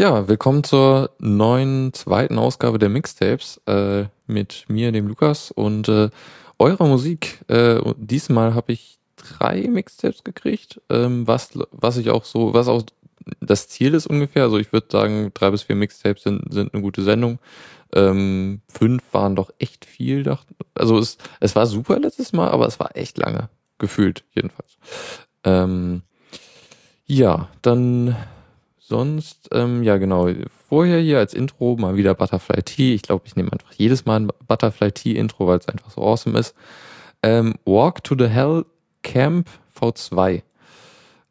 Ja, willkommen zur neuen zweiten Ausgabe der Mixtapes äh, mit mir, dem Lukas und äh, eurer Musik. Äh, diesmal habe ich drei Mixtapes gekriegt, ähm, was, was ich auch so, was auch das Ziel ist ungefähr. Also ich würde sagen, drei bis vier Mixtapes sind, sind eine gute Sendung. Ähm, fünf waren doch echt viel. Also es, es war super letztes Mal, aber es war echt lange. Gefühlt jedenfalls. Ähm, ja, dann sonst, ähm, ja genau, vorher hier als Intro mal wieder Butterfly Tea. Ich glaube, ich nehme einfach jedes Mal ein Butterfly Tea Intro, weil es einfach so awesome ist. Ähm, Walk to the Hell Camp V2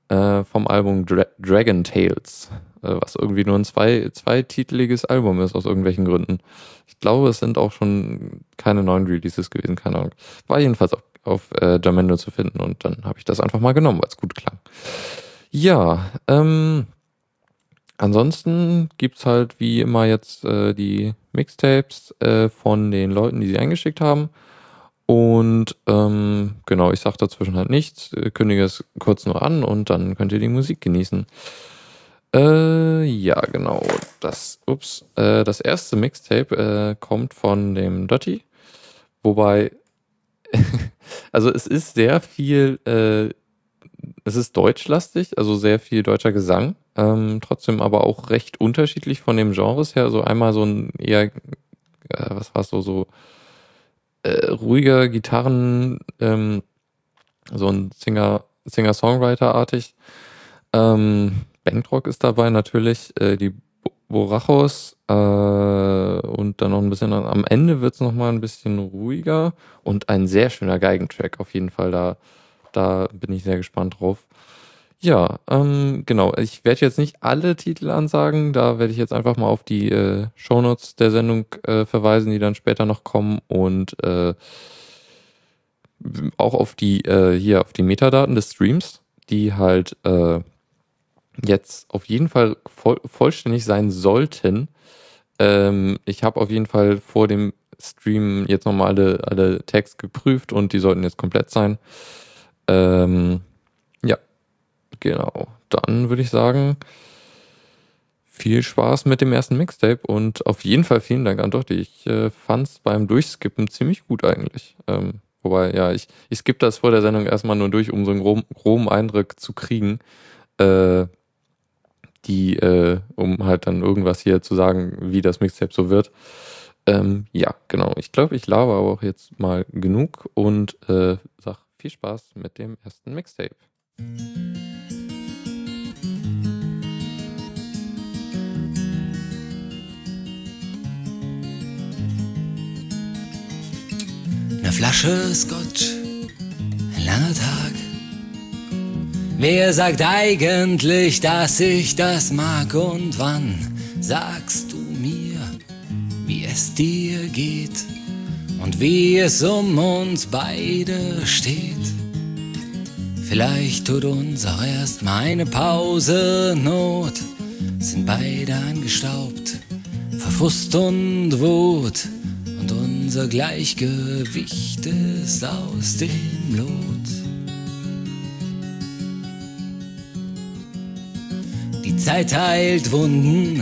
äh, vom Album Dra Dragon Tales, äh, was irgendwie nur ein zwei, zweititeliges Album ist aus irgendwelchen Gründen. Ich glaube, es sind auch schon keine neuen Releases gewesen, keine Ahnung. War jedenfalls auf, auf äh, Jamendo zu finden und dann habe ich das einfach mal genommen, weil es gut klang. Ja, ähm, ansonsten gibt's halt wie immer jetzt äh, die Mixtapes äh, von den Leuten, die sie eingeschickt haben. Und ähm, genau, ich sage dazwischen halt nichts, äh, kündige es kurz nur an und dann könnt ihr die Musik genießen. Äh, ja, genau. Das, ups, äh, das erste Mixtape äh, kommt von dem Dotti. Wobei, also es ist sehr viel, äh, es ist deutschlastig, also sehr viel deutscher Gesang. Ähm, trotzdem aber auch recht unterschiedlich von dem Genres her. Also einmal so ein eher, äh, was war es so, so äh, ruhiger Gitarren, ähm, so ein Singer, Singer-Songwriter-artig. Ähm, Bankrock ist dabei natürlich, äh, die Borachos äh, und dann noch ein bisschen am Ende wird es nochmal ein bisschen ruhiger und ein sehr schöner Geigentrack auf jeden Fall. Da, da bin ich sehr gespannt drauf. Ja, ähm, genau. Ich werde jetzt nicht alle Titel ansagen. Da werde ich jetzt einfach mal auf die äh, Shownotes der Sendung äh, verweisen, die dann später noch kommen und äh, auch auf die äh, hier auf die Metadaten des Streams, die halt äh, jetzt auf jeden Fall voll, vollständig sein sollten. Ähm, ich habe auf jeden Fall vor dem Stream jetzt nochmal alle, alle Tags geprüft und die sollten jetzt komplett sein. Ähm, Genau. Dann würde ich sagen, viel Spaß mit dem ersten Mixtape und auf jeden Fall vielen Dank an Dotti. Ich äh, fand es beim Durchskippen ziemlich gut eigentlich. Ähm, wobei, ja, ich, ich skippe das vor der Sendung erstmal nur durch, um so einen groben, groben Eindruck zu kriegen. Äh, die, äh, um halt dann irgendwas hier zu sagen, wie das Mixtape so wird. Ähm, ja, genau. Ich glaube, ich laber aber auch jetzt mal genug und äh, sag viel Spaß mit dem ersten Mixtape. Eine Flasche Scotch, ein langer Tag. Wer sagt eigentlich, dass ich das mag und wann sagst du mir, wie es dir geht und wie es um uns beide steht? Vielleicht tut uns auch erst mal eine Pause Not, sind beide angestaubt, verfusst und Wut und unser Gleichgewicht ist aus dem Lot. Die Zeit heilt Wunden,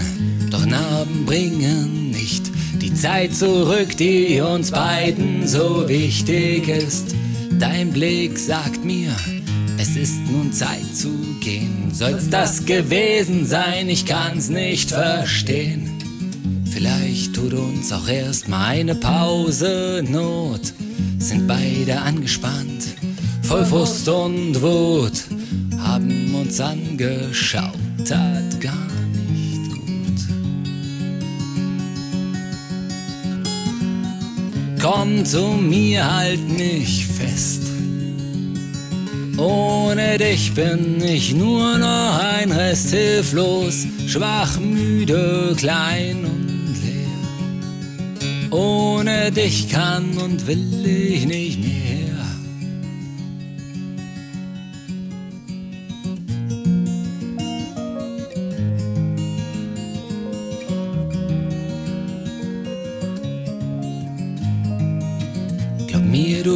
doch Narben bringen nicht die Zeit zurück, die uns beiden so wichtig ist. Dein Blick sagt mir, es ist nun Zeit zu gehen. Soll's das gewesen sein, ich kann's nicht verstehen. Vielleicht tut uns auch erst mal eine Pause Not. Sind beide angespannt, voll Frust und Wut. Haben uns angeschaut, tat gar Komm zu mir, halt mich fest ohne dich bin ich nur noch ein Rest hilflos, schwach, müde, klein und leer. Ohne dich kann und will ich nicht mehr.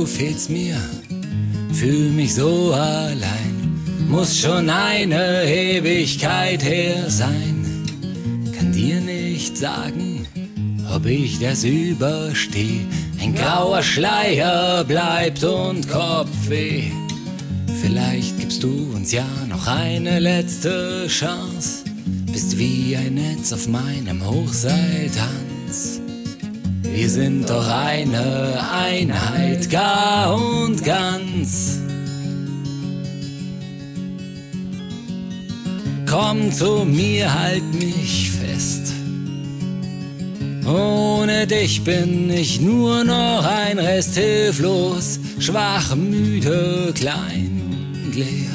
Du fehlst mir fühl mich so allein. muss schon eine Ewigkeit her sein. Kann dir nicht sagen, ob ich das überstehe. Ein grauer Schleier bleibt und Kopfweh. Vielleicht gibst du uns ja noch eine letzte Chance. Bist wie ein Netz auf meinem Hochseiltanz. Wir sind doch eine Einheit, gar und ganz. Komm zu mir, halt mich fest. Ohne dich bin ich nur noch ein Rest hilflos, schwach, müde, klein und leer.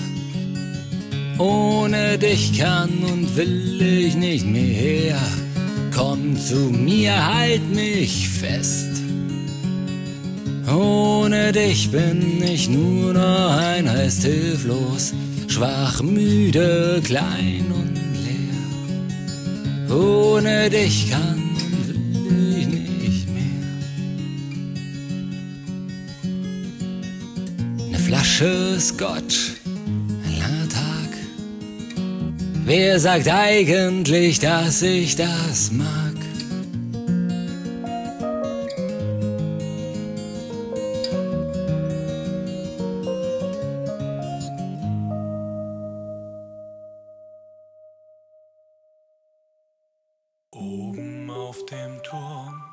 Ohne dich kann und will ich nicht mehr. Komm zu mir, halt mich fest. Ohne dich bin ich nur noch ein Rest hilflos, schwach, müde, klein und leer. Ohne dich kann ich nicht mehr. Eine Flasche Scotch, Wer sagt eigentlich, dass ich das mag? Oben auf dem Turm,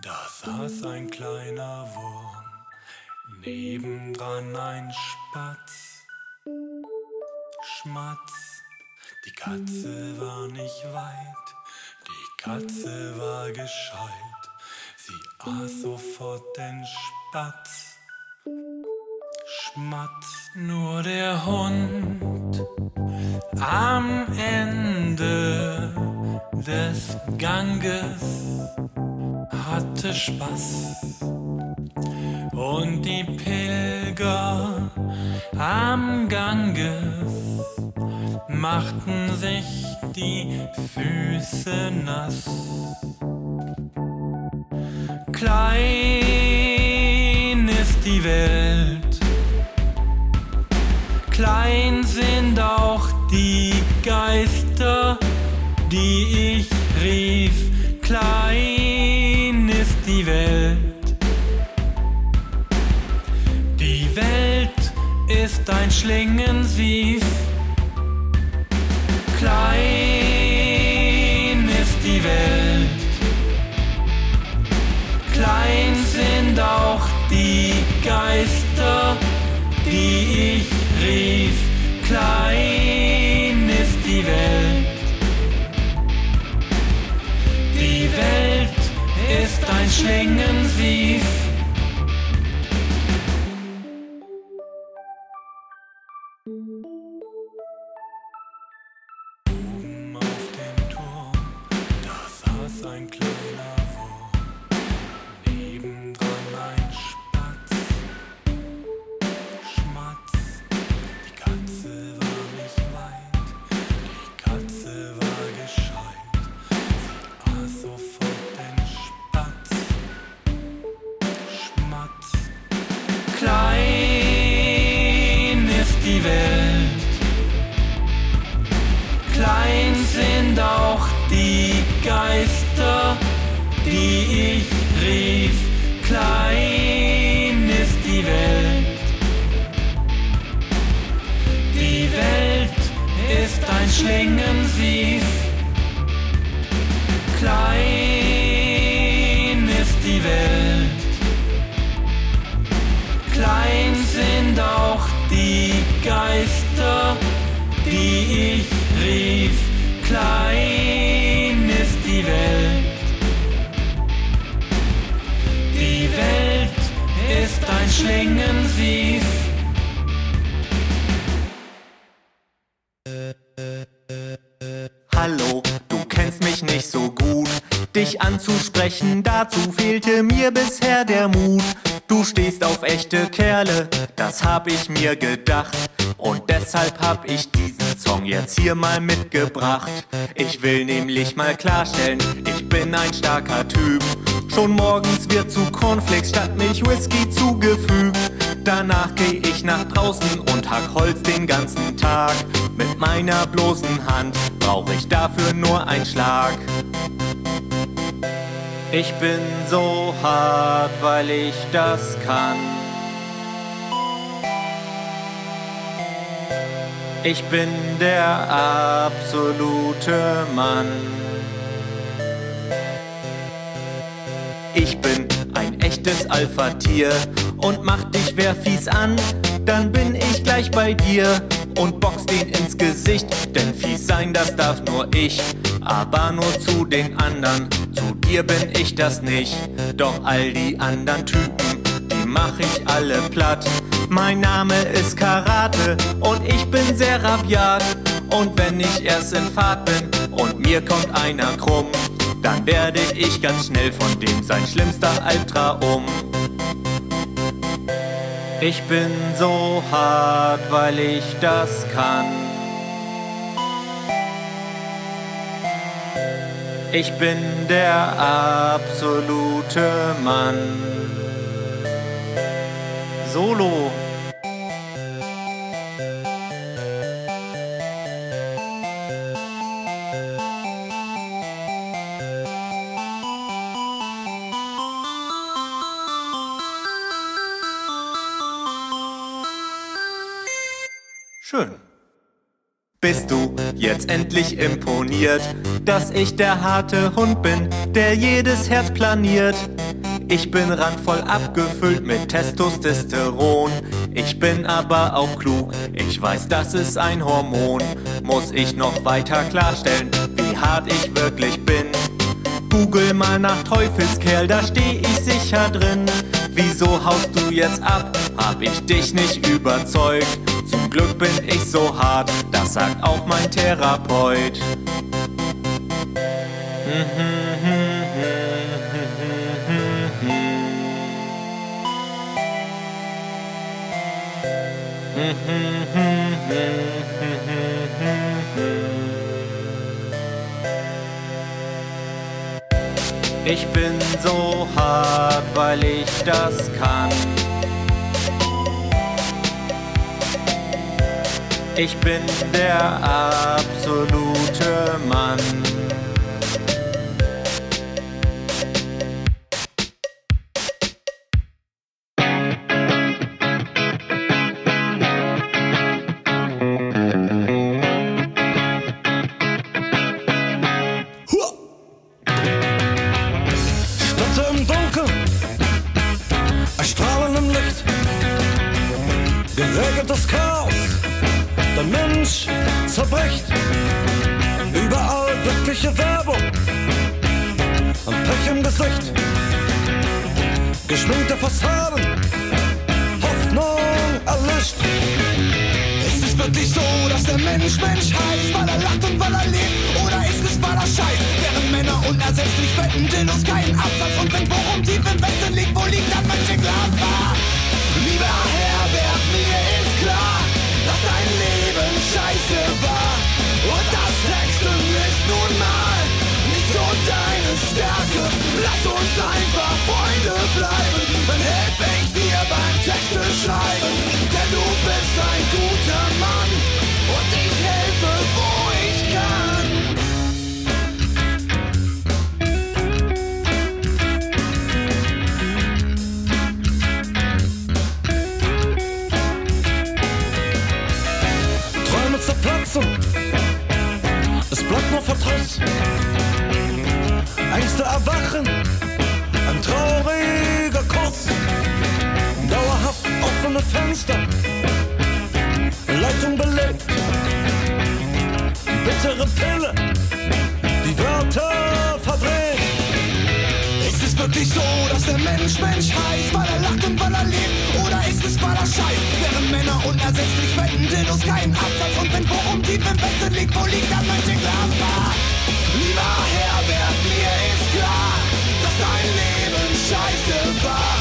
da saß ein kleiner Wurm, nebendran ein Spatz. Schmatz, die Katze war nicht weit, die Katze war gescheit, sie aß sofort den Spatz. Schmatz, nur der Hund. Am Ende des Ganges hatte Spaß. Und die Pilger am machten sich die Füße nass. Klein ist die Welt, klein sind auch die Geister die ich rief, klein ist die Welt. Die Welt ist ein Schlingensief, Geister, die ich rief, klein ist die Welt. Die Welt ist ein Schlingensief. Hab ich mir gedacht. Und deshalb hab ich diesen Song jetzt hier mal mitgebracht. Ich will nämlich mal klarstellen, ich bin ein starker Typ. Schon morgens wird zu Cornflakes statt Milch Whisky zugefügt. Danach geh ich nach draußen und hack Holz den ganzen Tag. Mit meiner bloßen Hand brauch ich dafür nur einen Schlag. Ich bin so hart, weil ich das kann. Ich bin der absolute Mann. Ich bin ein echtes Alpha-Tier und mach dich wer fies an, dann bin ich gleich bei dir und box den ins Gesicht, denn fies sein, das darf nur ich, aber nur zu den anderen, zu dir bin ich das nicht, doch all die anderen Typen, die mach ich alle platt. Mein Name ist Karate und ich bin sehr rabiat. Und wenn ich erst in Fahrt bin und mir kommt einer krumm, dann werde ich ganz schnell von dem sein schlimmster Albtraum. Ich bin so hart, weil ich das kann. Ich bin der absolute Mann. Solo. Schön. Bist du jetzt endlich imponiert, dass ich der harte Hund bin, der jedes Herz planiert? Ich bin randvoll abgefüllt mit Testosteron. Ich bin aber auch klug, ich weiß, das ist ein Hormon. Muss ich noch weiter klarstellen, wie hart ich wirklich bin? Google mal nach Teufelskerl, da steh ich sicher drin. Wieso haust du jetzt ab? Hab ich dich nicht überzeugt? Zum Glück bin ich so hart, das sagt auch mein Therapeut. Ich bin so hart, weil ich das kann. Ich bin der absolute Mann. Wirklich so, dass der Mensch Mensch heißt, weil er lacht und weil er lebt? Oder ist es weil er scheißt? Während Männer unersetzlich wetten, Dildos keinen Absatz und wenn Bochum tief im Westen liegt, wo liegt dann Mönchengladbach? Lieber Herbert, mir ist klar, dass dein Leben scheiße war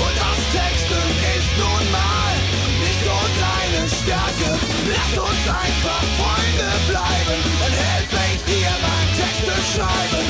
und das Texten ist nun mal nicht so deine Stärke. Lass uns einfach Freunde bleiben, dann helfe ich dir beim Texte schreiben,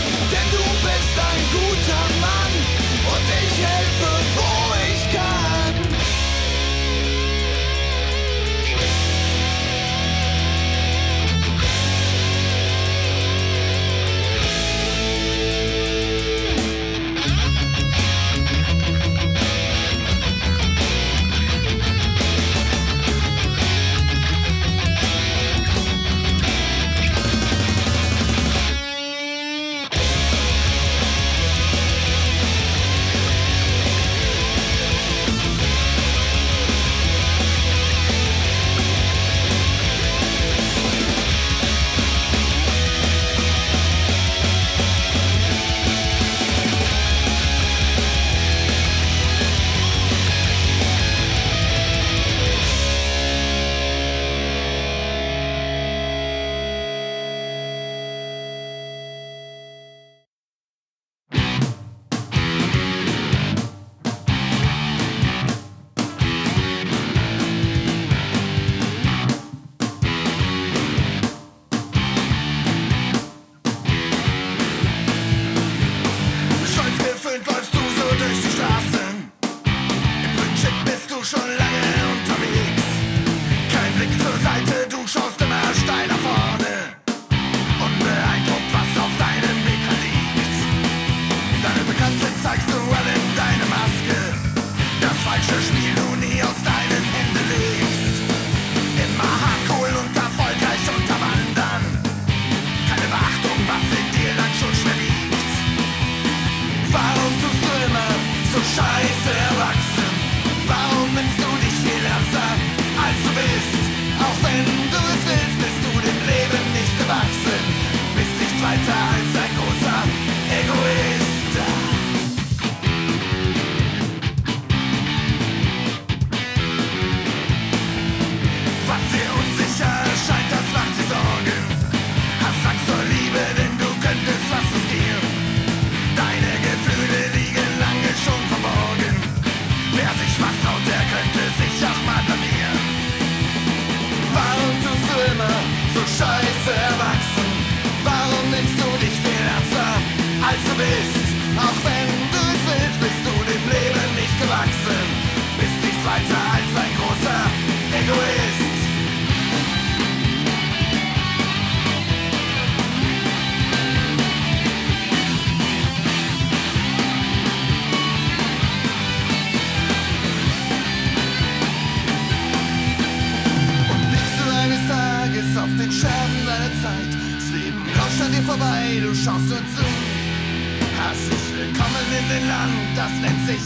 Chance dazu. Herzlich willkommen in dem Land, das nennt sich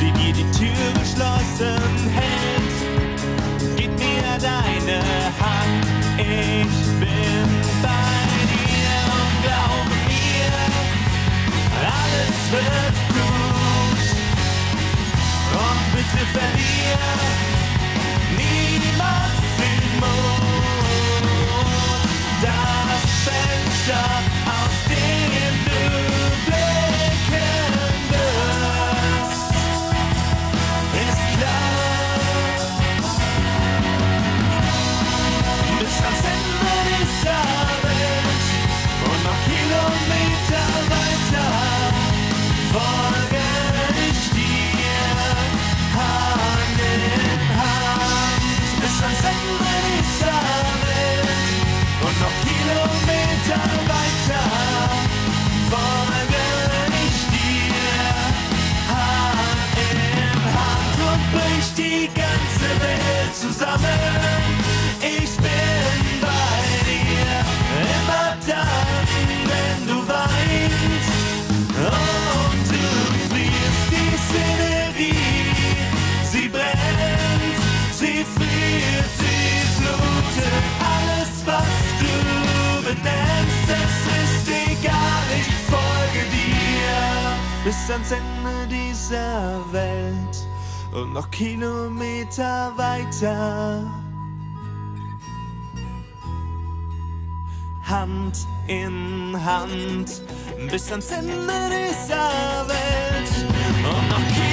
wie dir die Tür geschlossen hält. Gib mir deine Hand, ich bin bei dir und glaube mir, alles wird gut. Und bitte verlier niemals den Mut. Das Fenster, aus dem du zusammen. Ich bin bei dir, immer dann, wenn du weinst. Und du fliehst die Szenerie, sie brennt, sie friert, sie flutet alles, was du benennst. Es ist egal, ich folge dir bis ans Ende dieser Welt und noch Kilometer weiter. Hand in Hand bis ans Ende dieser Welt und noch Kilometer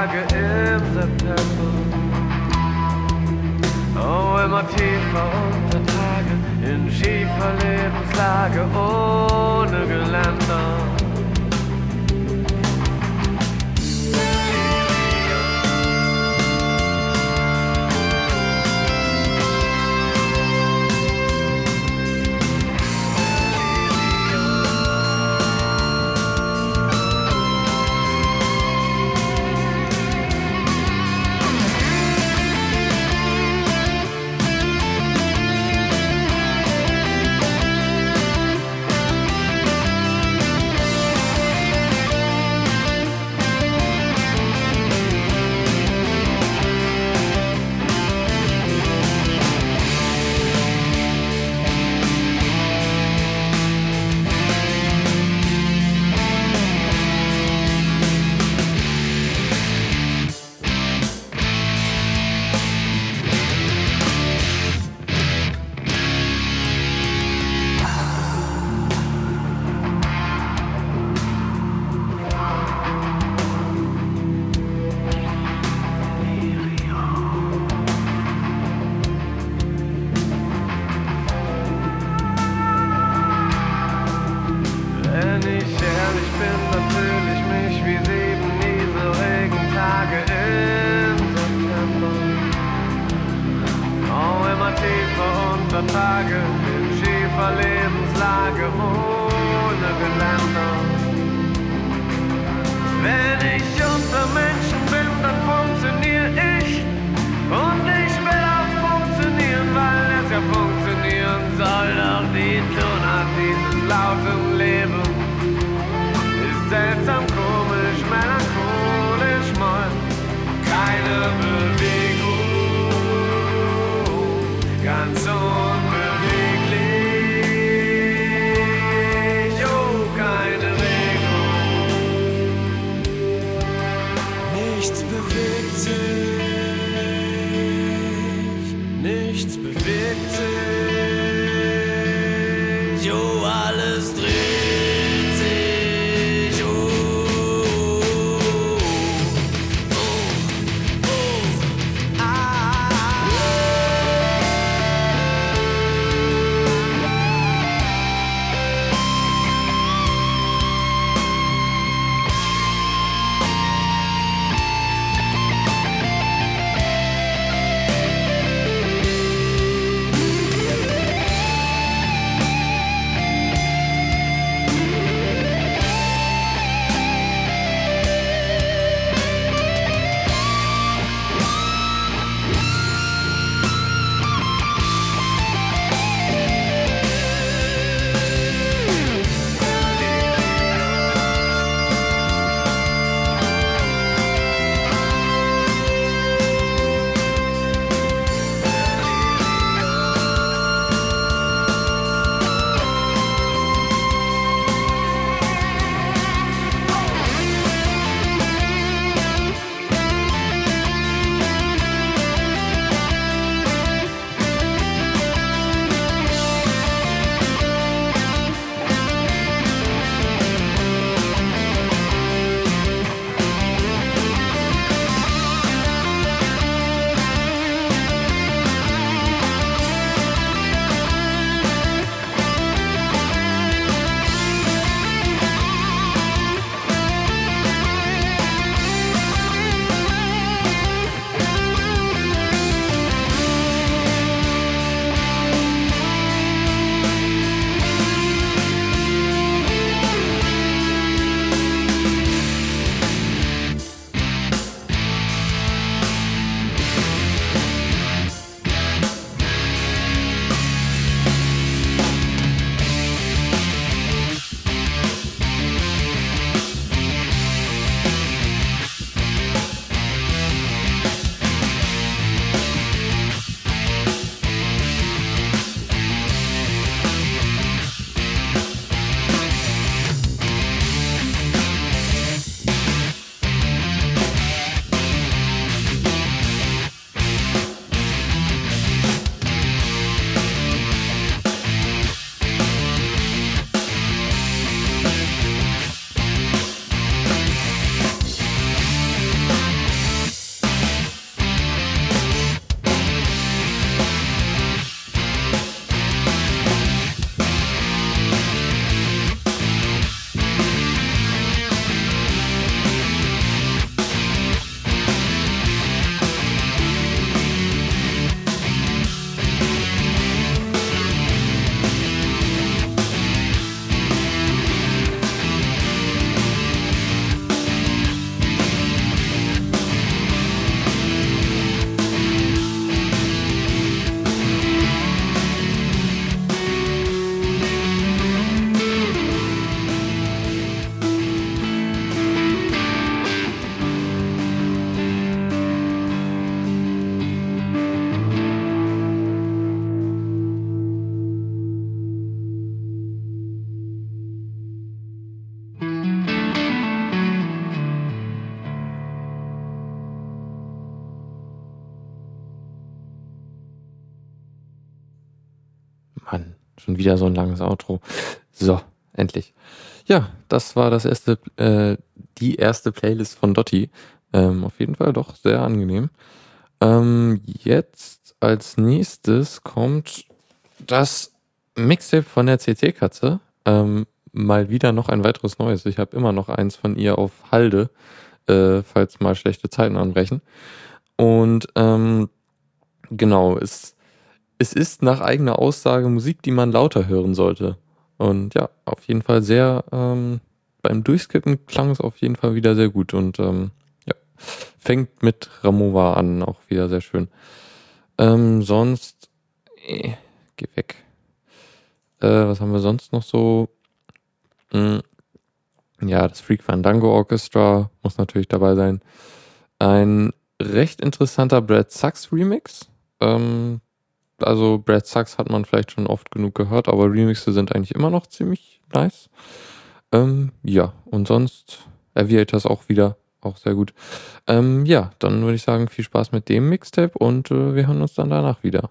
Tage im September. Oh, immer tiefer unter Tage in schiefer Lebenslage ohne Geländer. Wieder so ein langes Outro. So, endlich. Ja, das war das erste, äh, die erste Playlist von Dotti. Ähm, auf jeden Fall doch sehr angenehm. Ähm, jetzt als nächstes kommt das Mixtape von der CC-Katze. Ähm, mal wieder noch ein weiteres neues. Ich habe immer noch eins von ihr auf Halde, äh, falls mal schlechte Zeiten anbrechen. Und ähm, genau, es, es ist nach eigener Aussage Musik, die man lauter hören sollte. Und ja, auf jeden Fall sehr, ähm, beim Durchskippen klang es auf jeden Fall wieder sehr gut. Und ähm, ja, fängt mit Ramova an, auch wieder sehr schön. Ähm, sonst, eh, geh weg. Äh, was haben wir sonst noch so? Hm, ja, das Freak Fandango Orchestra muss natürlich dabei sein. Ein recht interessanter Brad Sachs Remix. Ähm, also Brad Sachs hat man vielleicht schon oft genug gehört, aber Remixe sind eigentlich immer noch ziemlich nice. Ähm, ja, und sonst Aviators auch wieder, auch sehr gut. Ähm, ja, dann würde ich sagen, viel Spaß mit dem Mixtape und äh, wir hören uns dann danach wieder.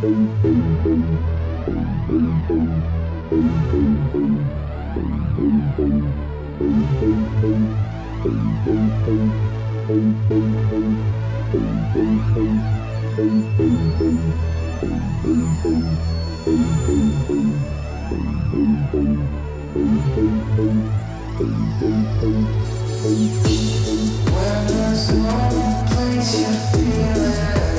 When there's no place you feel it.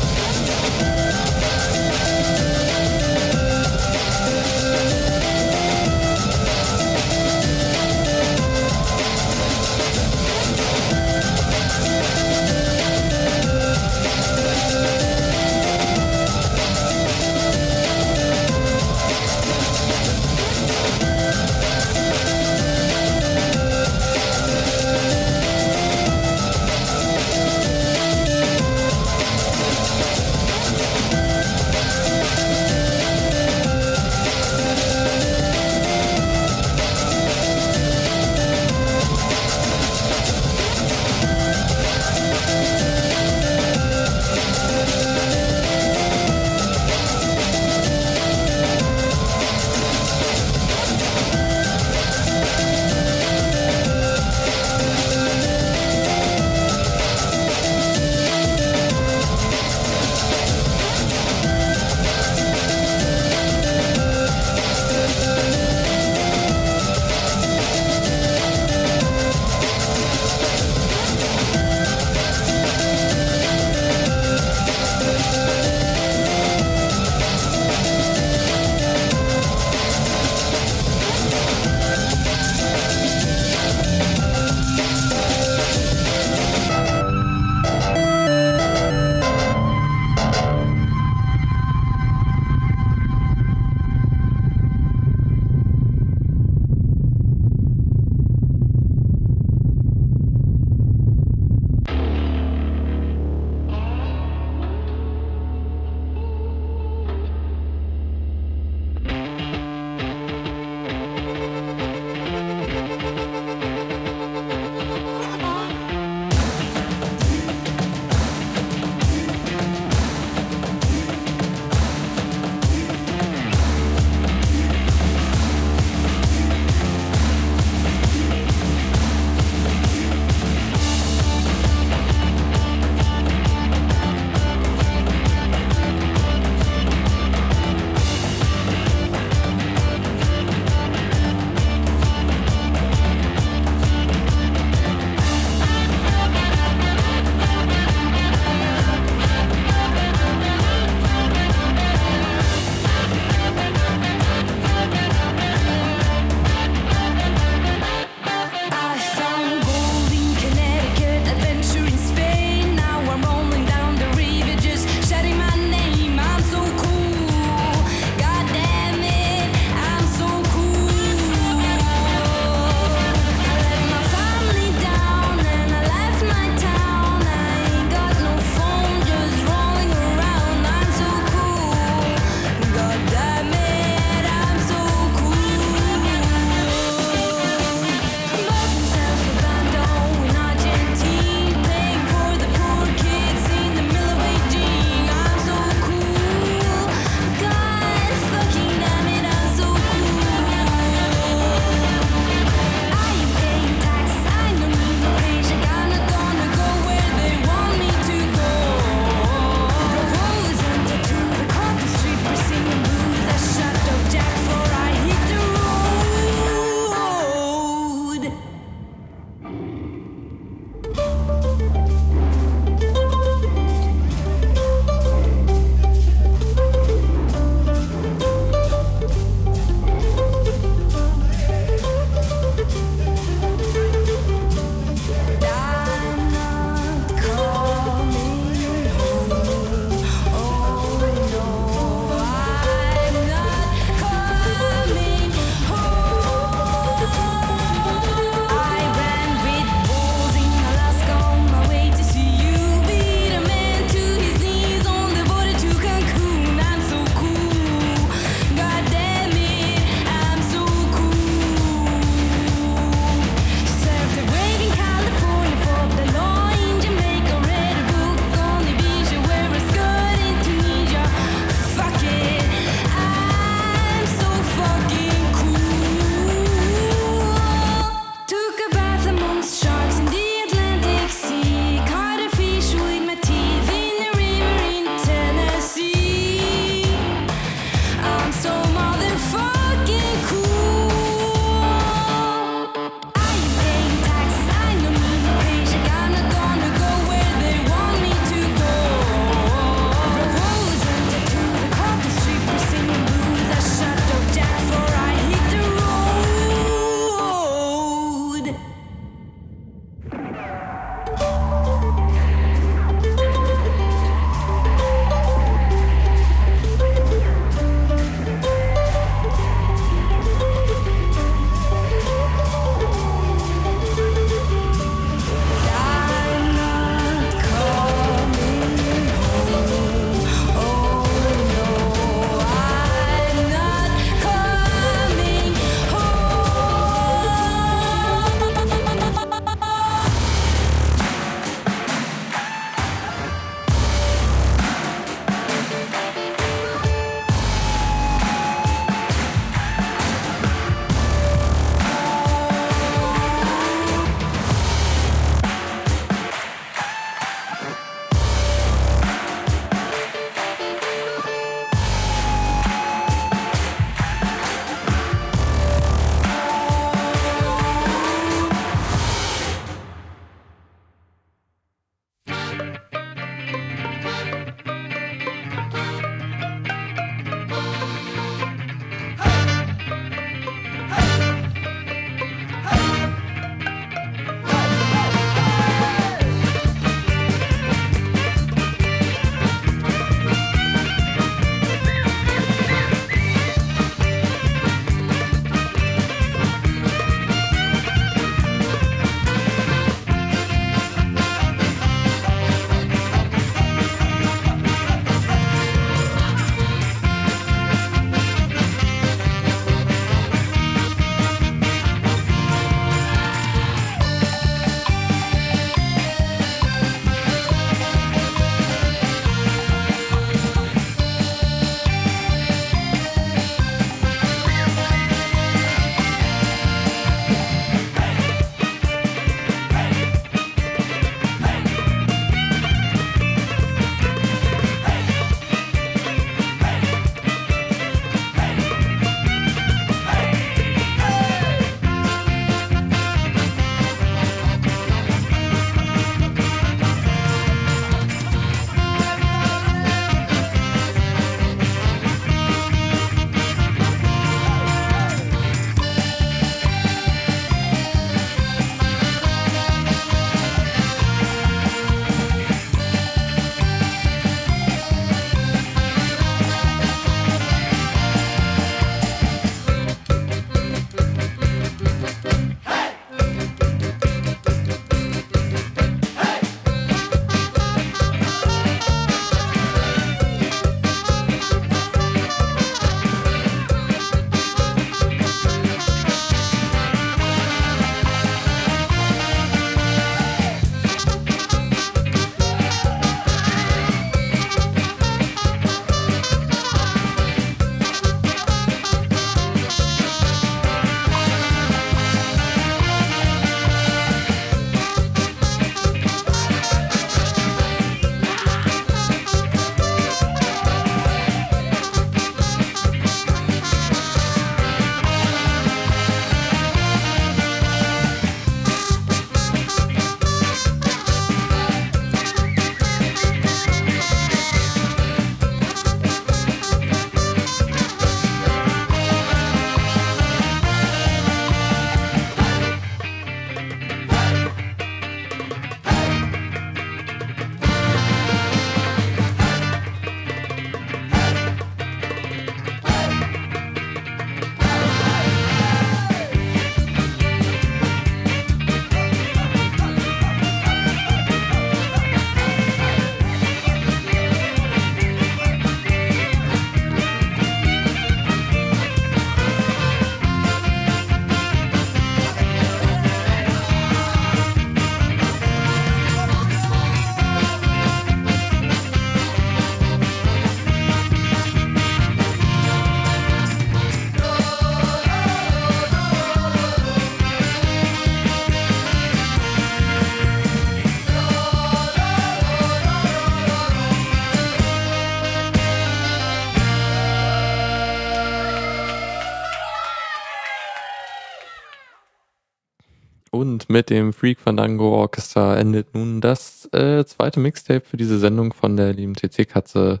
Mit dem Freak Fandango Orchestra endet nun das äh, zweite Mixtape für diese Sendung von der lieben CC-Katze.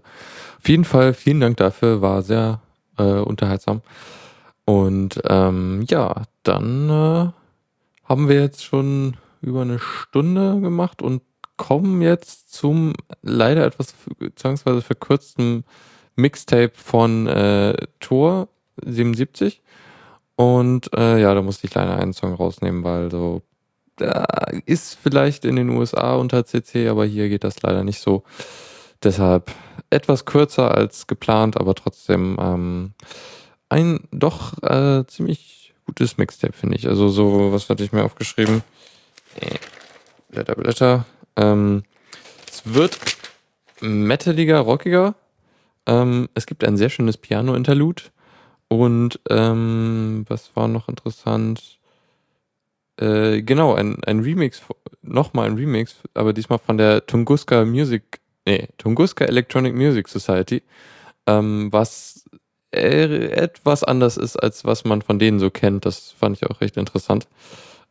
Auf jeden Fall vielen Dank dafür, war sehr äh, unterhaltsam. Und ähm, ja, dann äh, haben wir jetzt schon über eine Stunde gemacht und kommen jetzt zum leider etwas zwangsweise verkürzten Mixtape von äh, Tor 77. Und äh, ja, da musste ich leider einen Song rausnehmen, weil so da ist vielleicht in den USA unter CC, aber hier geht das leider nicht so. Deshalb etwas kürzer als geplant, aber trotzdem ähm, ein doch äh, ziemlich gutes Mixtape, finde ich. Also so, was hatte ich mir aufgeschrieben? Äh, Blätter, Blätter. Ähm, es wird metaliger, rockiger. Ähm, es gibt ein sehr schönes Piano-Interlude. Und ähm, was war noch interessant? Äh, genau, ein, ein Remix, nochmal ein Remix, aber diesmal von der Tunguska Music, nee, Tunguska Electronic Music Society, ähm, was äh, etwas anders ist, als was man von denen so kennt. Das fand ich auch recht interessant.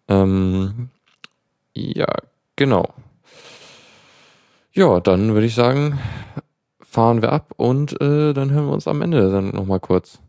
Ähm, ja, genau. Ja, dann würde ich sagen, fahren wir ab und äh, dann hören wir uns am Ende dann nochmal kurz.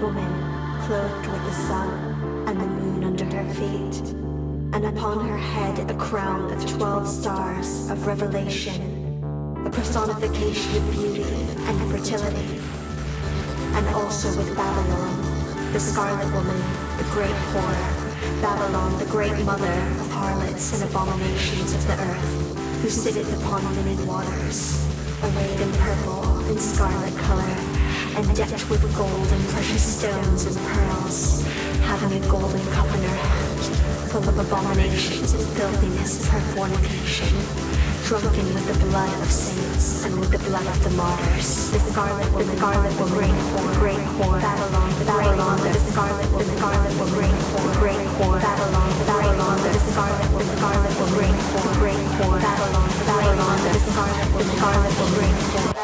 woman clothed with the sun and the moon under her feet, and upon her head a crown of twelve stars of revelation, a personification of beauty and fertility, and also with Babylon, the scarlet woman, the great whore. Babylon, the great mother of harlots and abominations of the earth, who sitteth upon many waters, arrayed in purple and scarlet color and decked with gold and precious stones and pearls, having a golden cup in her hand, full of abominations and filthiness her fornication, drunken with the blood of saints and with the blood of the martyrs. The scarlet woman, the scarlet woman, great whore, great whore, Babylon, the Babylon, the scarlet woman, the scarlet woman, great whore, great whore, Babylon, the Babylon, the scarlet woman, the scarlet woman, great whore, great whore, Babylon, the Babylon, the scarlet woman, the scarlet woman, great whore.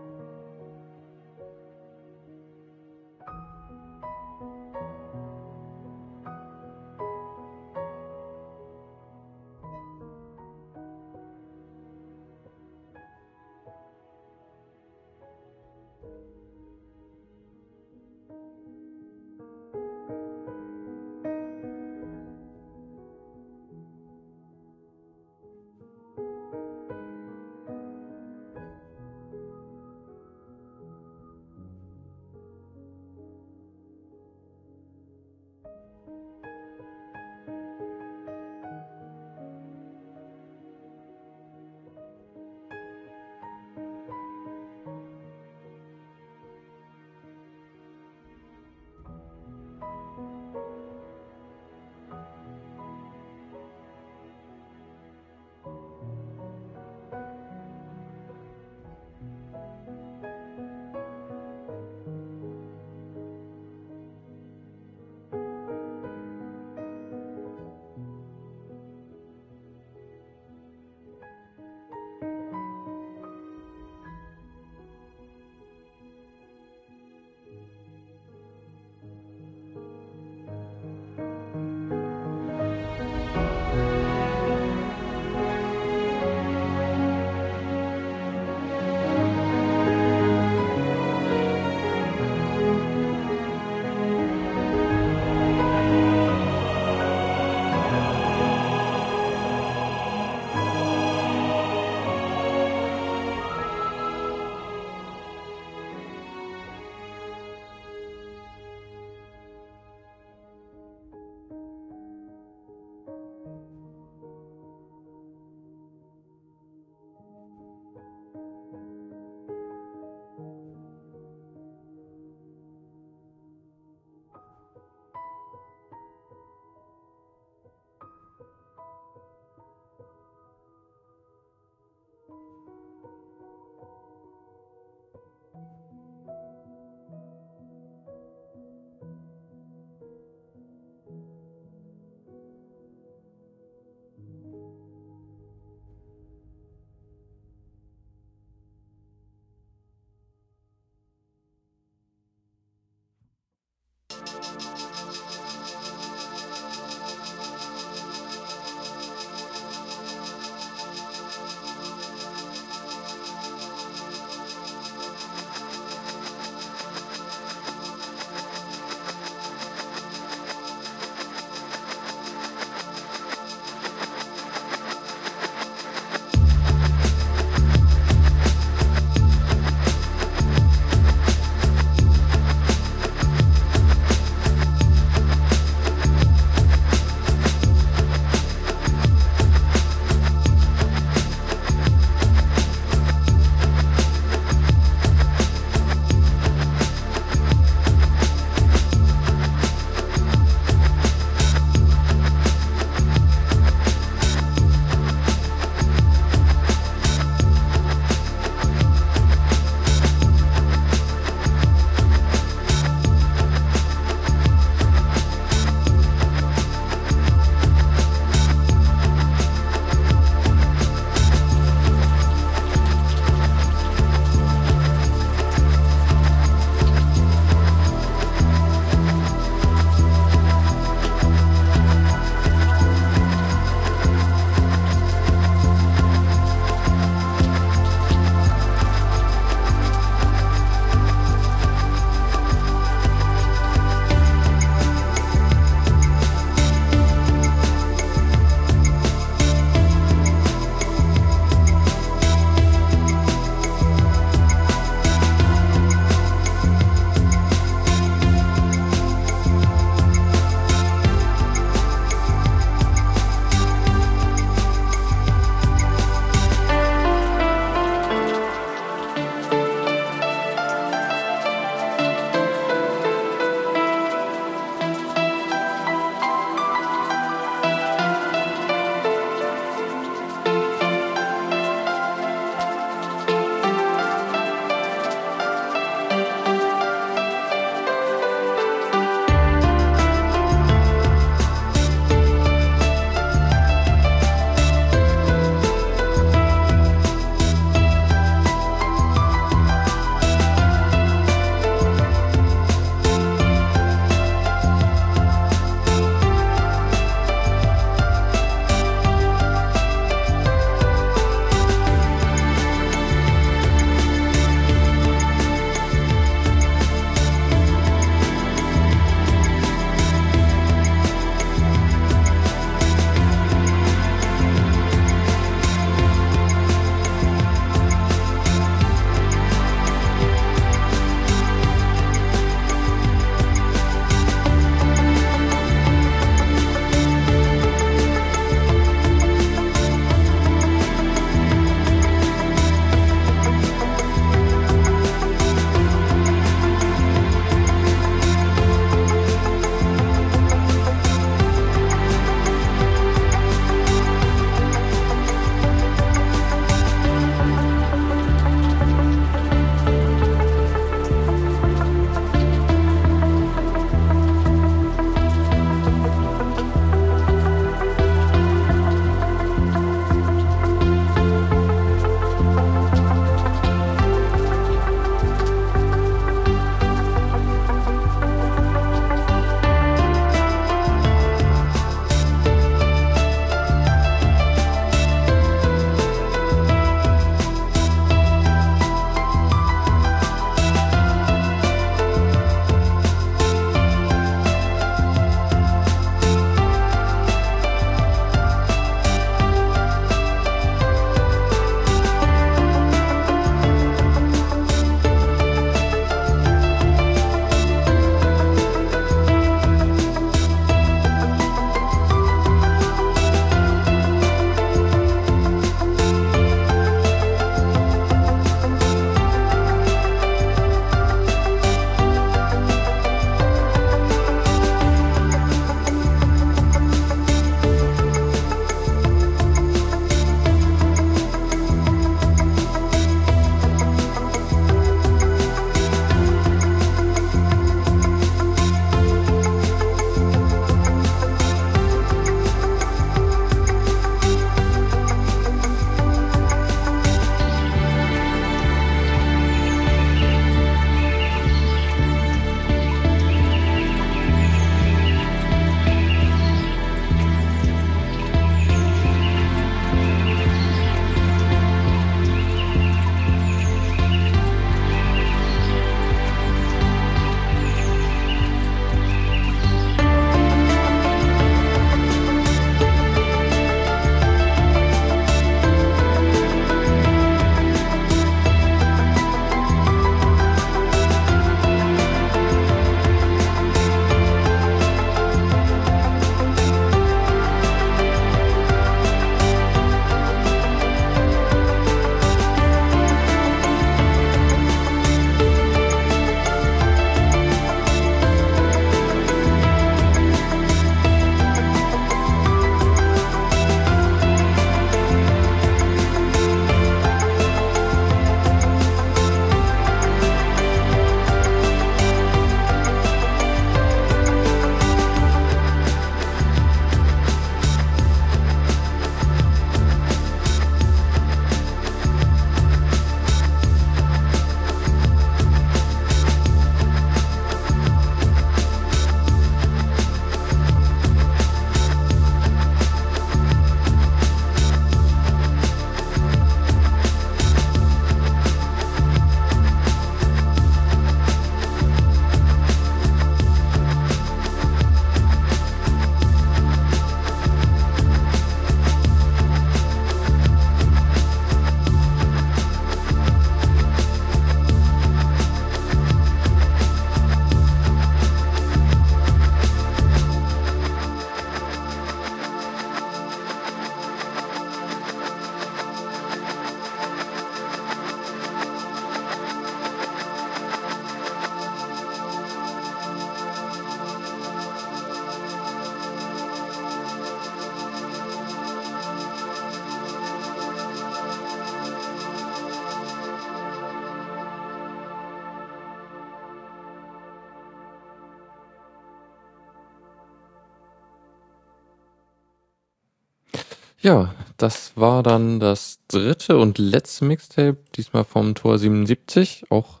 war dann das dritte und letzte Mixtape, diesmal vom Tor 77. Auch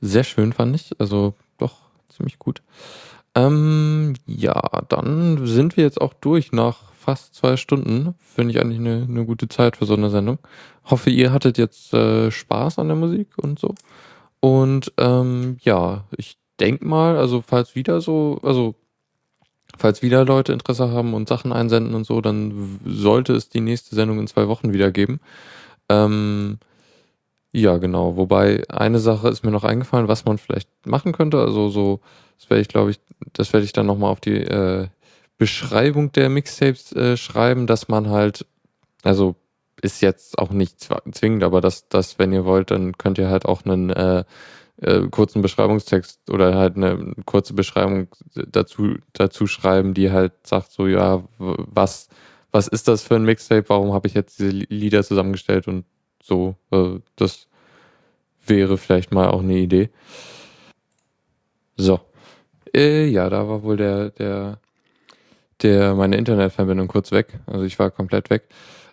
sehr schön, fand ich. Also doch ziemlich gut. Ähm, ja, dann sind wir jetzt auch durch nach fast zwei Stunden. Finde ich eigentlich eine, eine gute Zeit für so eine Sendung. Hoffe, ihr hattet jetzt äh, Spaß an der Musik und so. Und ähm, ja, ich denke mal, also falls wieder so, also falls wieder Leute Interesse haben und Sachen einsenden und so, dann sollte es die nächste Sendung in zwei Wochen wieder geben. Ähm, ja, genau. Wobei eine Sache ist mir noch eingefallen, was man vielleicht machen könnte. Also so, das werde ich, glaube ich, das werde ich dann nochmal auf die äh, Beschreibung der Mixtapes äh, schreiben, dass man halt, also ist jetzt auch nicht zwingend, aber dass, dass, wenn ihr wollt, dann könnt ihr halt auch einen äh, äh, kurzen Beschreibungstext oder halt eine kurze Beschreibung dazu, dazu schreiben, die halt sagt so, ja, was, was ist das für ein Mixtape, warum habe ich jetzt diese Li- Lieder zusammengestellt und so, äh, das wäre vielleicht mal auch eine Idee. So. Äh, ja, da war wohl der, der, der, meine Internetverbindung kurz weg. Also ich war komplett weg.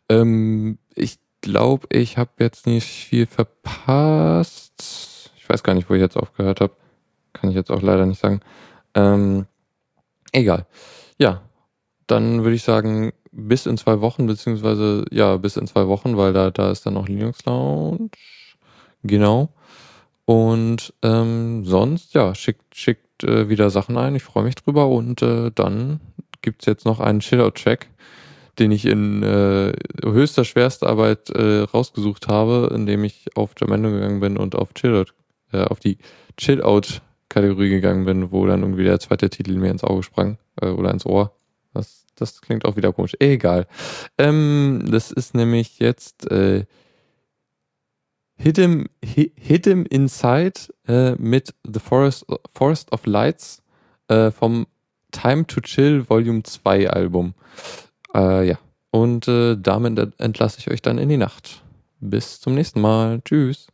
Ähm, ich glaube, ich habe jetzt nicht viel verpasst. Ich weiß gar nicht, wo ich jetzt aufgehört habe. Kann ich jetzt auch leider nicht sagen. Ähm, egal. Ja, dann würde ich sagen, bis in zwei Wochen, beziehungsweise ja, bis in zwei Wochen, weil da, da ist dann noch Linux Lounge. Genau. Und ähm, sonst, ja, schickt, schickt äh, wieder Sachen ein. Ich freue mich drüber. Und äh, dann gibt's jetzt noch einen Chillout-Check, den ich in äh, höchster Schwerstarbeit äh, rausgesucht habe, indem ich auf Jamendo gegangen bin und auf Chillout, äh, auf die Chill-Out-Kategorie gegangen bin, wo dann irgendwie der zweite Titel mir ins Auge sprang äh, oder ins Ohr. Das, das klingt auch wieder komisch. Egal. Ähm, das ist nämlich jetzt äh, Hidden, Hi- Hidden Inside äh, mit The Forest, Forest of Lights äh, vom Time to Chill Volume 2 Album. Äh, ja. Und äh, damit ent- entlasse ich euch dann in die Nacht. Bis zum nächsten Mal. Tschüss.